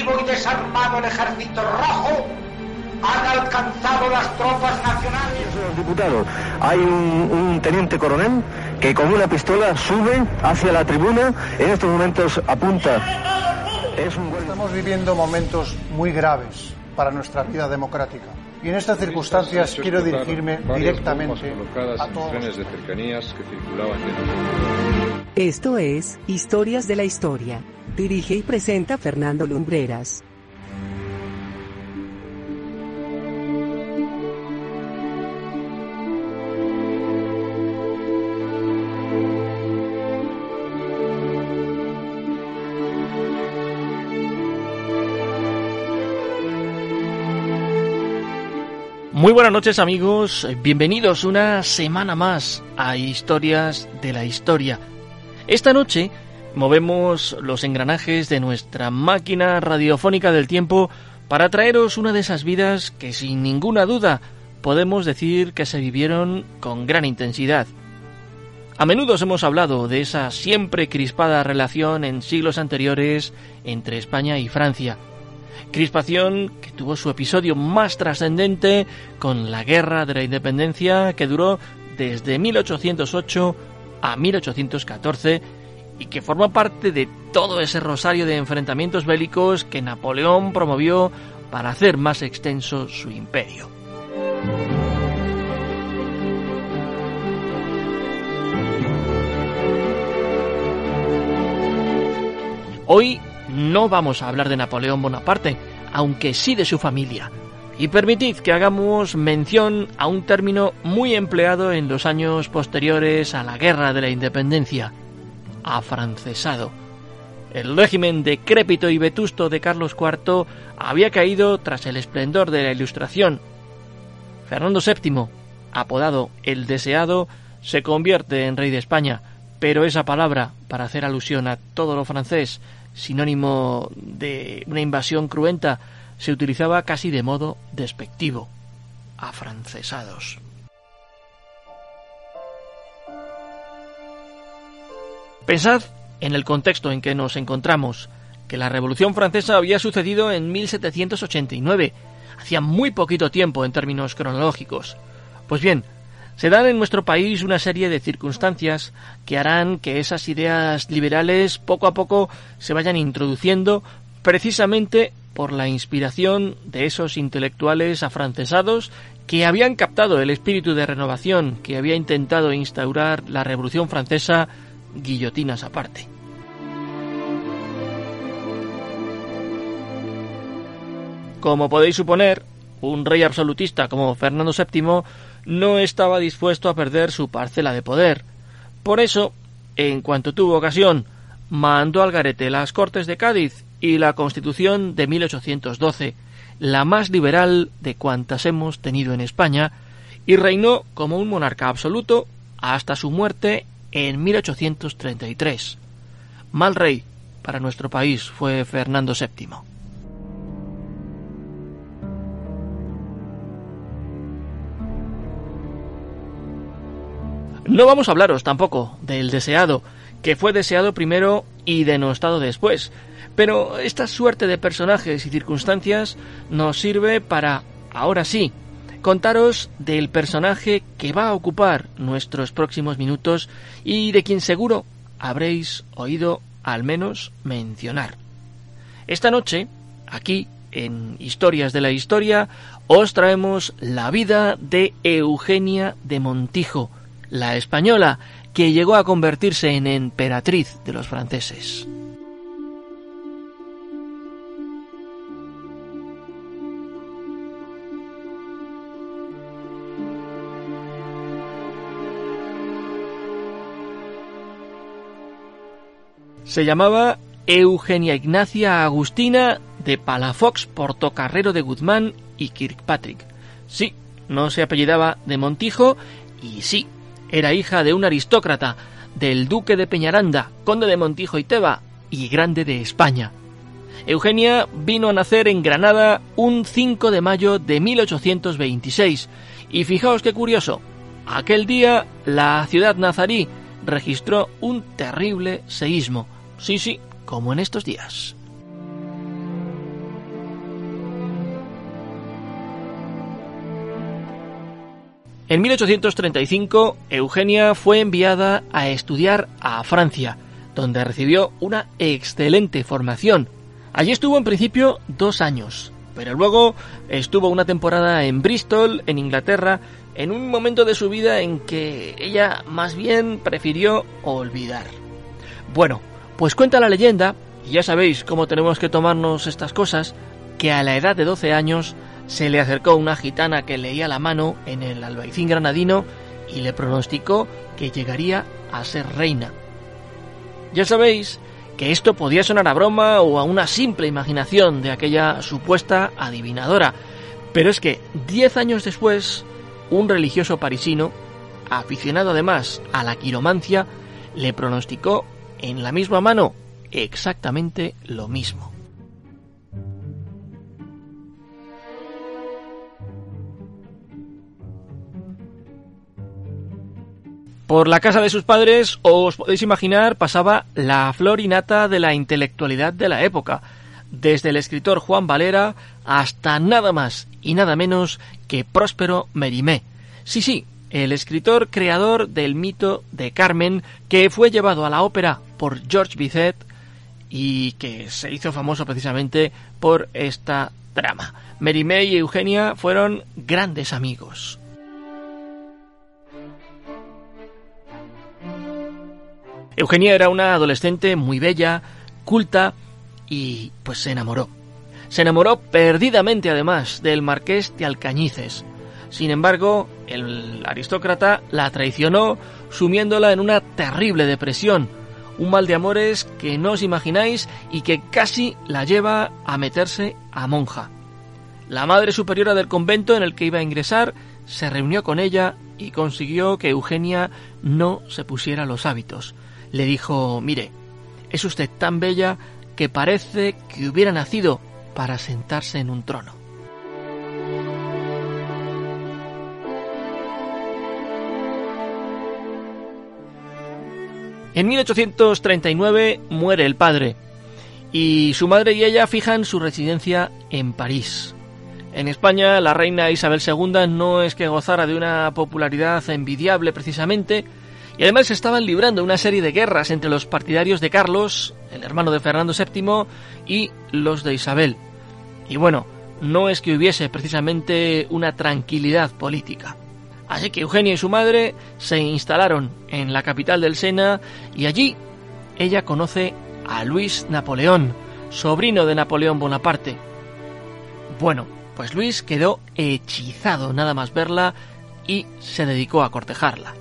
reactivo y desarmado el ejército rojo, han alcanzado las tropas nacionales. Diputado, hay un, un, teniente coronel que con una pistola sube hacia la tribuna, en estos momentos apunta. Es un... Estamos viviendo momentos muy graves para nuestra vida democrática. Y en estas circunstancias quiero dirigirme directamente a todos. de cercanías que circulaban Esto es Historias de la Historia. Dirige y presenta Fernando Lumbreras. Muy buenas noches amigos, bienvenidos una semana más a Historias de la Historia. Esta noche movemos los engranajes de nuestra máquina radiofónica del tiempo para traeros una de esas vidas que sin ninguna duda podemos decir que se vivieron con gran intensidad. A menudo hemos hablado de esa siempre crispada relación en siglos anteriores entre España y Francia crispación que tuvo su episodio más trascendente con la Guerra de la Independencia que duró desde 1808 a 1814 y que forma parte de todo ese rosario de enfrentamientos bélicos que Napoleón promovió para hacer más extenso su imperio. Hoy no vamos a hablar de Napoleón Bonaparte, aunque sí de su familia. Y permitid que hagamos mención a un término muy empleado en los años posteriores a la Guerra de la Independencia, afrancesado. El régimen decrépito y vetusto de Carlos IV había caído tras el esplendor de la Ilustración. Fernando VII, apodado el Deseado, se convierte en rey de España, pero esa palabra, para hacer alusión a todo lo francés, sinónimo de una invasión cruenta, se utilizaba casi de modo despectivo. Afrancesados. Pensad en el contexto en que nos encontramos, que la Revolución Francesa había sucedido en 1789, hacía muy poquito tiempo en términos cronológicos. Pues bien, se dan en nuestro país una serie de circunstancias que harán que esas ideas liberales poco a poco se vayan introduciendo precisamente por la inspiración de esos intelectuales afrancesados que habían captado el espíritu de renovación que había intentado instaurar la Revolución Francesa, guillotinas aparte. Como podéis suponer, un rey absolutista como Fernando VII no estaba dispuesto a perder su parcela de poder. Por eso, en cuanto tuvo ocasión, mandó al garete las Cortes de Cádiz y la Constitución de 1812, la más liberal de cuantas hemos tenido en España, y reinó como un monarca absoluto hasta su muerte en 1833. Mal rey para nuestro país fue Fernando VII. No vamos a hablaros tampoco del deseado, que fue deseado primero y denostado después, pero esta suerte de personajes y circunstancias nos sirve para, ahora sí, contaros del personaje que va a ocupar nuestros próximos minutos y de quien seguro habréis oído al menos mencionar. Esta noche, aquí, en Historias de la Historia, os traemos la vida de Eugenia de Montijo, la española, llegó a convertirse en emperatriz de los franceses. Se llamaba Eugenia Ignacia Agustina de Palafox Portocarrero de Guzmán y Kirkpatrick. Sí, no se apellidaba de Montijo y sí, era hija de un aristócrata, del duque de Peñaranda, conde de Montijo y Teba y grande de España. Eugenia vino a nacer en Granada un 5 de mayo de 1826 y fijaos qué curioso, aquel día la ciudad nazarí registró un terrible seísmo, sí sí, como en estos días. En 1835, Eugenia fue enviada a estudiar a Francia, donde recibió una excelente formación. Allí estuvo en principio dos años, pero luego estuvo una temporada en Bristol, en Inglaterra, en un momento de su vida en que ella más bien prefirió olvidar. Bueno, pues cuenta la leyenda, y ya sabéis cómo tenemos que tomarnos estas cosas, que a la edad de 12 años se le acercó una gitana que leía la mano en el albaicín granadino y le pronosticó que llegaría a ser reina. Ya sabéis que esto podía sonar a broma o a una simple imaginación de aquella supuesta adivinadora, pero es que diez años después, un religioso parisino, aficionado además a la quiromancia, le pronosticó en la misma mano exactamente lo mismo. Por la casa de sus padres, os podéis imaginar, pasaba la flor innata de la intelectualidad de la época, desde el escritor Juan Valera hasta nada más y nada menos que Próspero Merimé. Sí, sí, el escritor creador del mito de Carmen, que fue llevado a la ópera por George Bizet y que se hizo famoso precisamente por esta trama. Merimé y Eugenia fueron grandes amigos. Eugenia era una adolescente muy bella, culta y pues se enamoró. Se enamoró perdidamente además del marqués de Alcañices. Sin embargo, el aristócrata la traicionó sumiéndola en una terrible depresión, un mal de amores que no os imagináis y que casi la lleva a meterse a monja. La madre superiora del convento en el que iba a ingresar se reunió con ella y consiguió que Eugenia no se pusiera los hábitos le dijo, mire, es usted tan bella que parece que hubiera nacido para sentarse en un trono. En 1839 muere el padre y su madre y ella fijan su residencia en París. En España la reina Isabel II no es que gozara de una popularidad envidiable precisamente, y además se estaban librando una serie de guerras entre los partidarios de Carlos, el hermano de Fernando VII, y los de Isabel. Y bueno, no es que hubiese precisamente una tranquilidad política. Así que Eugenia y su madre se instalaron en la capital del Sena y allí ella conoce a Luis Napoleón, sobrino de Napoleón Bonaparte. Bueno, pues Luis quedó hechizado nada más verla y se dedicó a cortejarla.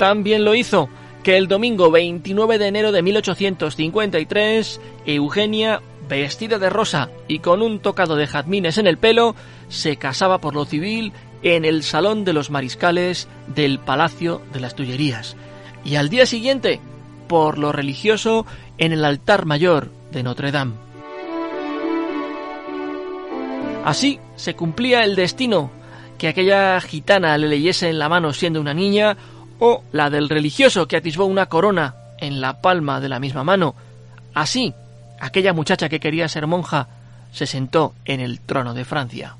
También lo hizo que el domingo 29 de enero de 1853, Eugenia, vestida de rosa y con un tocado de jazmines en el pelo, se casaba por lo civil en el Salón de los Mariscales del Palacio de las Tullerías. Y al día siguiente, por lo religioso, en el altar mayor de Notre Dame. Así se cumplía el destino que aquella gitana le leyese en la mano siendo una niña o la del religioso que atisbó una corona en la palma de la misma mano. Así, aquella muchacha que quería ser monja se sentó en el trono de Francia.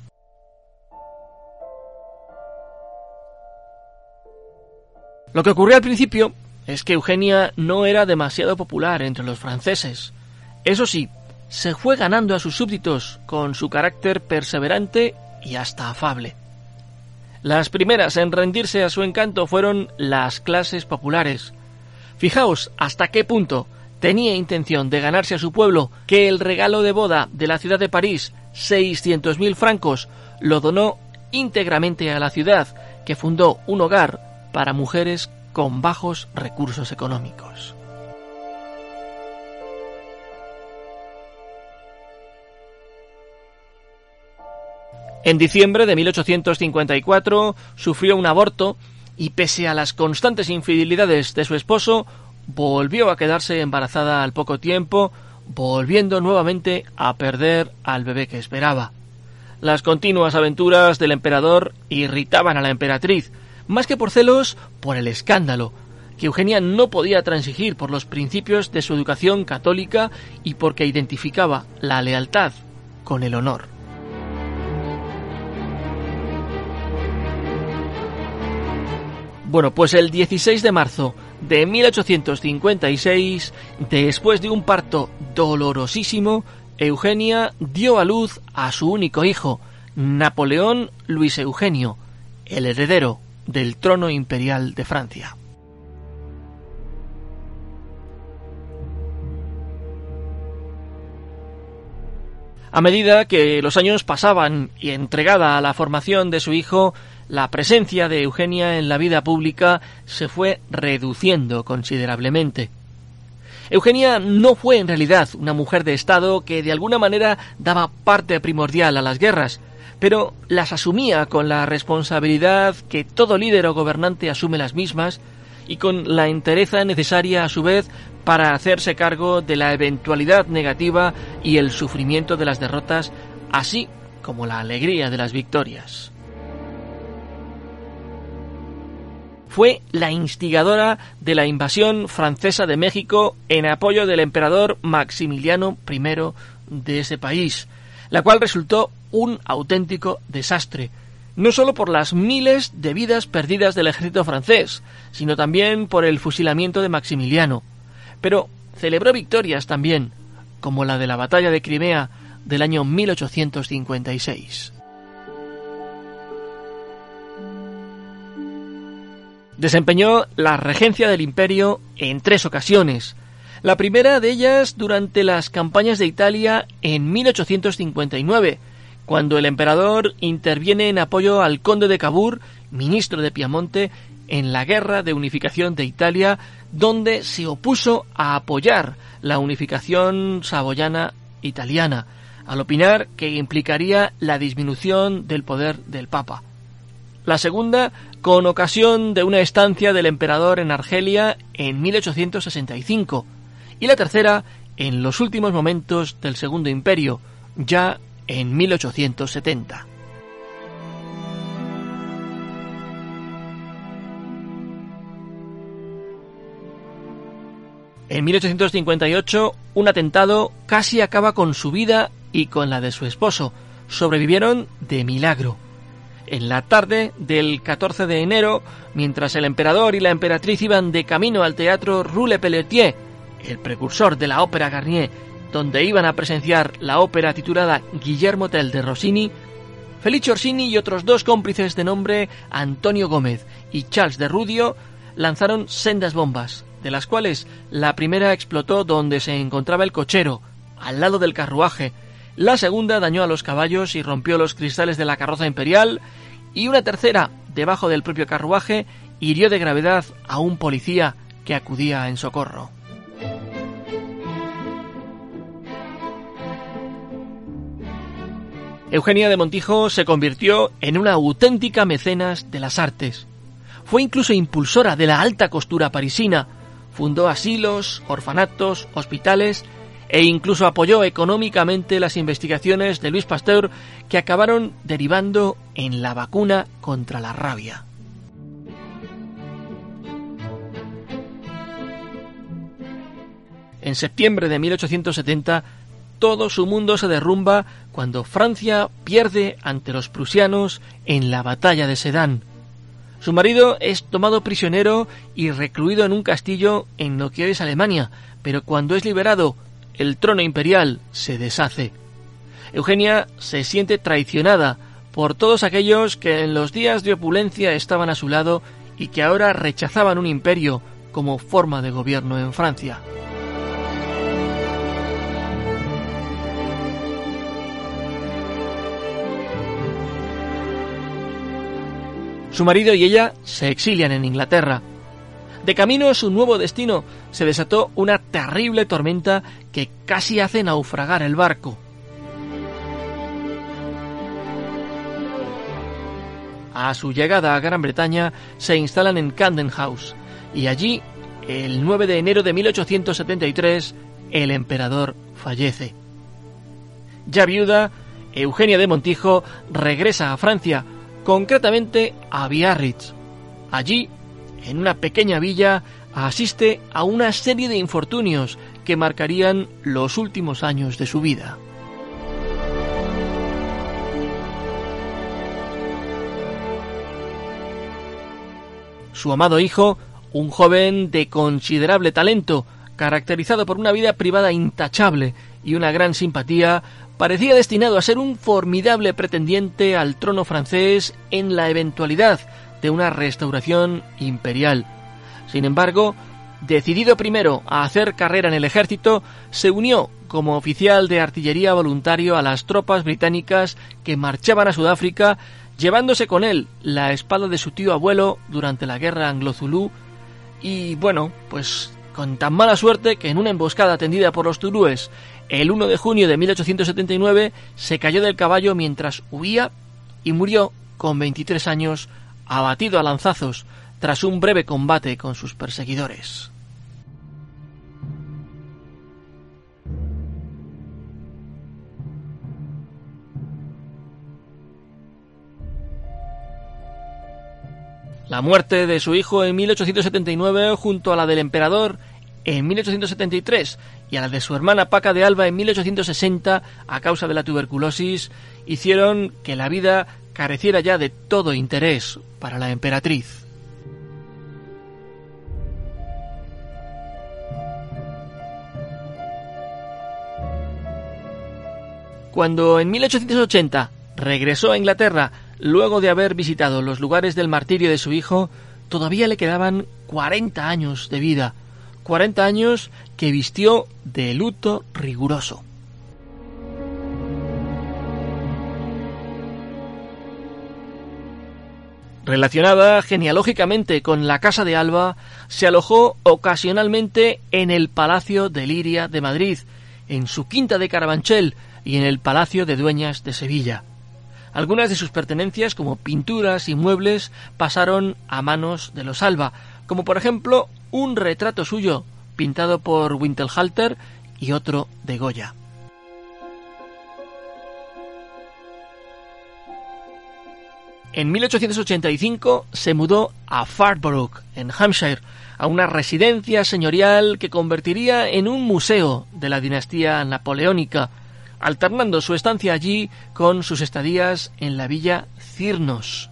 Lo que ocurrió al principio es que Eugenia no era demasiado popular entre los franceses. Eso sí, se fue ganando a sus súbditos con su carácter perseverante y hasta afable. Las primeras en rendirse a su encanto fueron las clases populares. Fijaos hasta qué punto tenía intención de ganarse a su pueblo que el regalo de boda de la ciudad de París, 600.000 francos, lo donó íntegramente a la ciudad, que fundó un hogar para mujeres con bajos recursos económicos. En diciembre de 1854 sufrió un aborto y pese a las constantes infidelidades de su esposo, volvió a quedarse embarazada al poco tiempo, volviendo nuevamente a perder al bebé que esperaba. Las continuas aventuras del emperador irritaban a la emperatriz, más que por celos, por el escándalo, que Eugenia no podía transigir por los principios de su educación católica y porque identificaba la lealtad con el honor. Bueno, pues el 16 de marzo de 1856, después de un parto dolorosísimo, Eugenia dio a luz a su único hijo, Napoleón Luis Eugenio, el heredero del trono imperial de Francia. A medida que los años pasaban y entregada a la formación de su hijo, la presencia de Eugenia en la vida pública se fue reduciendo considerablemente. Eugenia no fue en realidad una mujer de Estado que de alguna manera daba parte primordial a las guerras, pero las asumía con la responsabilidad que todo líder o gobernante asume las mismas y con la entereza necesaria a su vez para hacerse cargo de la eventualidad negativa y el sufrimiento de las derrotas, así como la alegría de las victorias. Fue la instigadora de la invasión francesa de México en apoyo del emperador Maximiliano I de ese país, la cual resultó un auténtico desastre, no solo por las miles de vidas perdidas del ejército francés, sino también por el fusilamiento de Maximiliano. Pero celebró victorias también, como la de la batalla de Crimea del año 1856. Desempeñó la regencia del imperio en tres ocasiones, la primera de ellas durante las campañas de Italia en 1859, cuando el emperador interviene en apoyo al conde de Cavour, ministro de Piamonte, en la guerra de unificación de Italia, donde se opuso a apoyar la unificación saboyana italiana, al opinar que implicaría la disminución del poder del Papa. La segunda, con ocasión de una estancia del emperador en Argelia en 1865, y la tercera, en los últimos momentos del Segundo Imperio, ya en 1870. En 1858, un atentado casi acaba con su vida y con la de su esposo. Sobrevivieron de milagro. En la tarde del 14 de enero, mientras el emperador y la emperatriz iban de camino al teatro Rue Pelletier, el precursor de la ópera Garnier, donde iban a presenciar la ópera titulada Guillermo Tell de Rossini, Felice Orsini y otros dos cómplices de nombre Antonio Gómez y Charles de Rudio lanzaron sendas bombas, de las cuales la primera explotó donde se encontraba el cochero, al lado del carruaje, la segunda dañó a los caballos y rompió los cristales de la carroza imperial, y una tercera, debajo del propio carruaje, hirió de gravedad a un policía que acudía en socorro. Eugenia de Montijo se convirtió en una auténtica mecenas de las artes. Fue incluso impulsora de la alta costura parisina, fundó asilos, orfanatos, hospitales e incluso apoyó económicamente las investigaciones de Luis Pasteur que acabaron derivando en la vacuna contra la rabia. En septiembre de 1870 todo su mundo se derrumba cuando Francia pierde ante los prusianos en la batalla de Sedan. Su marido es tomado prisionero y recluido en un castillo en lo que es Alemania, pero cuando es liberado, el trono imperial se deshace. Eugenia se siente traicionada por todos aquellos que en los días de opulencia estaban a su lado y que ahora rechazaban un imperio como forma de gobierno en Francia. Su marido y ella se exilian en Inglaterra. De camino a su nuevo destino se desató una terrible tormenta que casi hace naufragar el barco. A su llegada a Gran Bretaña se instalan en Camden House y allí, el 9 de enero de 1873, el emperador fallece. Ya viuda, Eugenia de Montijo regresa a Francia concretamente a Biarritz. Allí, en una pequeña villa, asiste a una serie de infortunios que marcarían los últimos años de su vida. Su amado hijo, un joven de considerable talento, caracterizado por una vida privada intachable y una gran simpatía, parecía destinado a ser un formidable pretendiente al trono francés en la eventualidad de una restauración imperial. Sin embargo, decidido primero a hacer carrera en el ejército, se unió como oficial de artillería voluntario a las tropas británicas que marchaban a Sudáfrica, llevándose con él la espada de su tío abuelo durante la guerra anglo-zulú y bueno, pues con tan mala suerte que en una emboscada tendida por los turúes el 1 de junio de 1879 se cayó del caballo mientras huía y murió con 23 años abatido a lanzazos tras un breve combate con sus perseguidores. La muerte de su hijo en 1879 junto a la del emperador en 1873 y a la de su hermana Paca de Alba en 1860 a causa de la tuberculosis hicieron que la vida careciera ya de todo interés para la emperatriz. Cuando en 1880 regresó a Inglaterra luego de haber visitado los lugares del martirio de su hijo, todavía le quedaban 40 años de vida, 40 años que vistió de luto riguroso. Relacionada genealógicamente con la Casa de Alba, se alojó ocasionalmente en el Palacio de Liria de Madrid, en su quinta de Carabanchel y en el Palacio de Dueñas de Sevilla. Algunas de sus pertenencias, como pinturas y muebles, pasaron a manos de los Alba, como por ejemplo un retrato suyo pintado por Wintelhalter y otro de Goya. En 1885 se mudó a Farnborough, en Hampshire, a una residencia señorial que convertiría en un museo de la dinastía napoleónica, alternando su estancia allí con sus estadías en la villa Cirnos,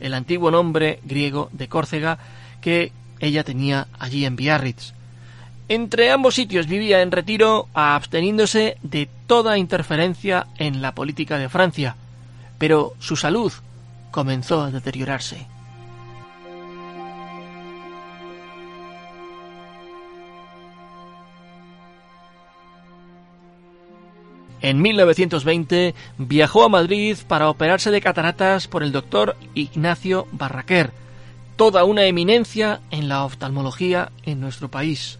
el antiguo nombre griego de Córcega que ella tenía allí en Biarritz. Entre ambos sitios vivía en retiro, absteniéndose de toda interferencia en la política de Francia, pero su salud comenzó a deteriorarse. En 1920 viajó a Madrid para operarse de cataratas por el doctor Ignacio Barraquer, toda una eminencia en la oftalmología en nuestro país.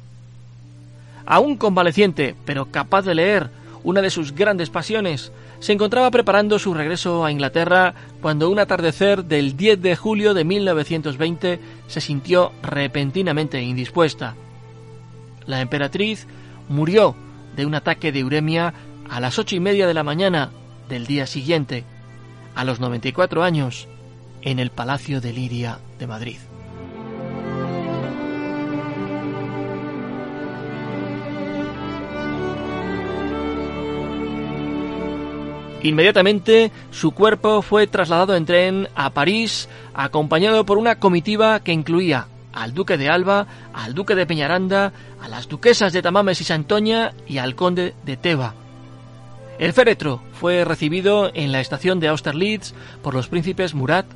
Aún convaleciente, pero capaz de leer una de sus grandes pasiones, se encontraba preparando su regreso a Inglaterra cuando un atardecer del 10 de julio de 1920 se sintió repentinamente indispuesta. La emperatriz murió de un ataque de uremia a las ocho y media de la mañana del día siguiente, a los 94 años, en el Palacio de Liria de Madrid. Inmediatamente su cuerpo fue trasladado en tren a París, acompañado por una comitiva que incluía al duque de Alba, al duque de Peñaranda, a las duquesas de Tamames y Santoña y al conde de Teba. El féretro fue recibido en la estación de Austerlitz por los príncipes Murat,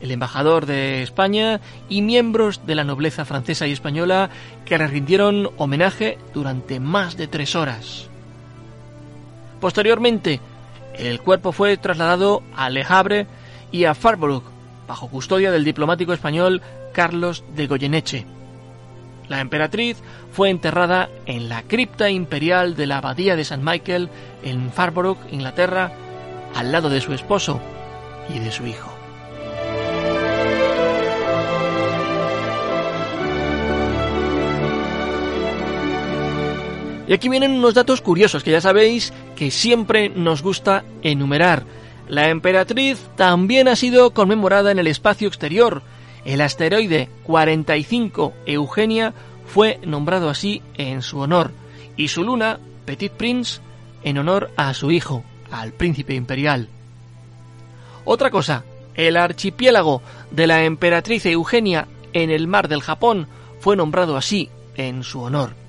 el embajador de España y miembros de la nobleza francesa y española que le rindieron homenaje durante más de tres horas. Posteriormente, el cuerpo fue trasladado a Le Havre y a Farnborough, bajo custodia del diplomático español Carlos de Goyeneche. La emperatriz fue enterrada en la cripta imperial de la abadía de St. Michael en Farnborough, Inglaterra, al lado de su esposo y de su hijo. Y aquí vienen unos datos curiosos que ya sabéis que siempre nos gusta enumerar. La emperatriz también ha sido conmemorada en el espacio exterior. El asteroide 45 Eugenia fue nombrado así en su honor y su luna, Petit Prince, en honor a su hijo, al príncipe imperial. Otra cosa, el archipiélago de la emperatriz Eugenia en el mar del Japón fue nombrado así en su honor.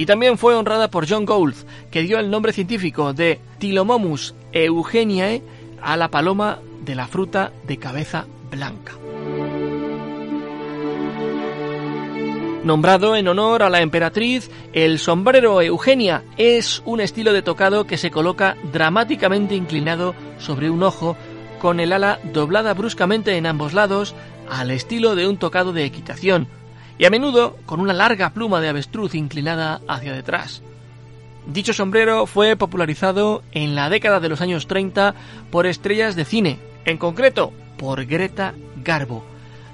Y también fue honrada por John Gould, que dio el nombre científico de Tilomomus eugeniae a la paloma de la fruta de cabeza blanca. Nombrado en honor a la emperatriz, el sombrero Eugenia es un estilo de tocado que se coloca dramáticamente inclinado sobre un ojo, con el ala doblada bruscamente en ambos lados, al estilo de un tocado de equitación, y a menudo con una larga pluma de avestruz inclinada hacia detrás. Dicho sombrero fue popularizado en la década de los años 30 por estrellas de cine, en concreto por Greta Garbo.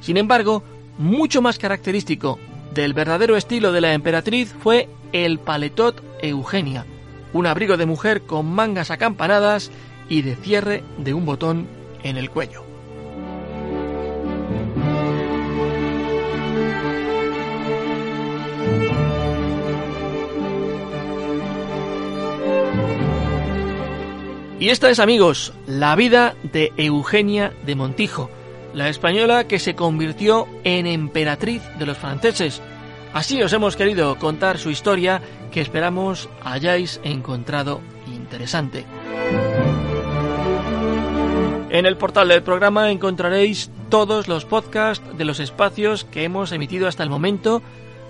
Sin embargo, mucho más característico del verdadero estilo de la emperatriz fue el paletot Eugenia, un abrigo de mujer con mangas acampanadas y de cierre de un botón en el cuello. Y esta es, amigos, la vida de Eugenia de Montijo, la española que se convirtió en emperatriz de los franceses. Así os hemos querido contar su historia que esperamos hayáis encontrado interesante. En el portal del programa encontraréis todos los podcasts de los espacios que hemos emitido hasta el momento,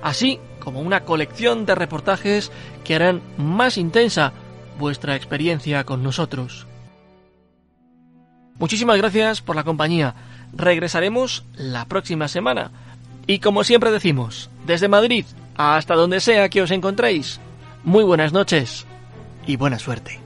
así como una colección de reportajes que harán más intensa vuestra experiencia con nosotros. Muchísimas gracias por la compañía. Regresaremos la próxima semana. Y como siempre decimos, desde Madrid hasta donde sea que os encontréis, muy buenas noches y buena suerte.